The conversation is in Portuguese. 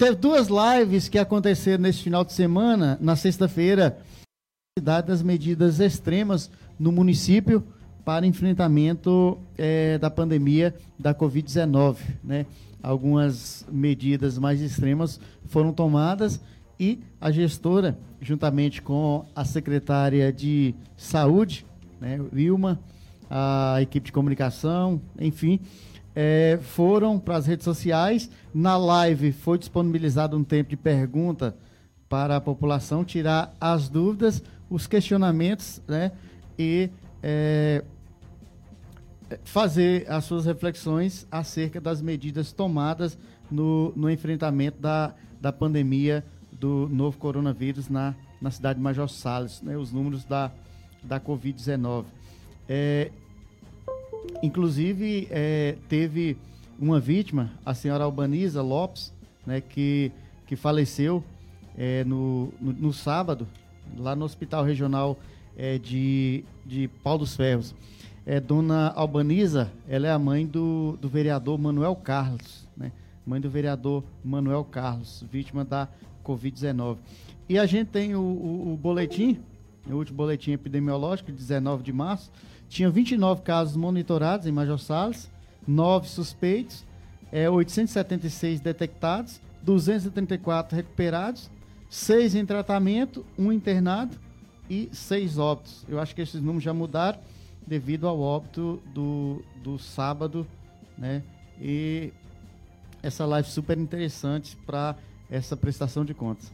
teve duas lives que aconteceram nesse final de semana, na sexta-feira, das medidas extremas no município para enfrentamento é, da pandemia da Covid-19. Né? Algumas medidas mais extremas foram tomadas e a gestora, juntamente com a secretária de Saúde, né, Wilma, a equipe de comunicação, enfim, é, foram para as redes sociais. Na live foi disponibilizado um tempo de pergunta para a população tirar as dúvidas, os questionamentos, né? E é, fazer as suas reflexões acerca das medidas tomadas no, no enfrentamento da, da pandemia do novo coronavírus na, na cidade de Major Salles, né? Os números da, da Covid-19. É, inclusive, é, teve uma vítima, a senhora Albaniza Lopes, né, que, que faleceu é, no, no, no, sábado, lá no Hospital Regional é, de, de Pau dos Ferros. É, dona Albaniza, ela é a mãe do, do vereador Manuel Carlos, né? Mãe do vereador Manuel Carlos, vítima da Covid-19. E a gente tem o, o, o boletim, o último boletim epidemiológico, 19 de março, tinha 29 casos monitorados em Major Salles, 9 suspeitos, é, 876 detectados, 234 recuperados, 6 em tratamento, 1 internado e 6 óbitos. Eu acho que esses números já mudaram devido ao óbito do, do sábado, né? E essa live super interessante para essa prestação de contas.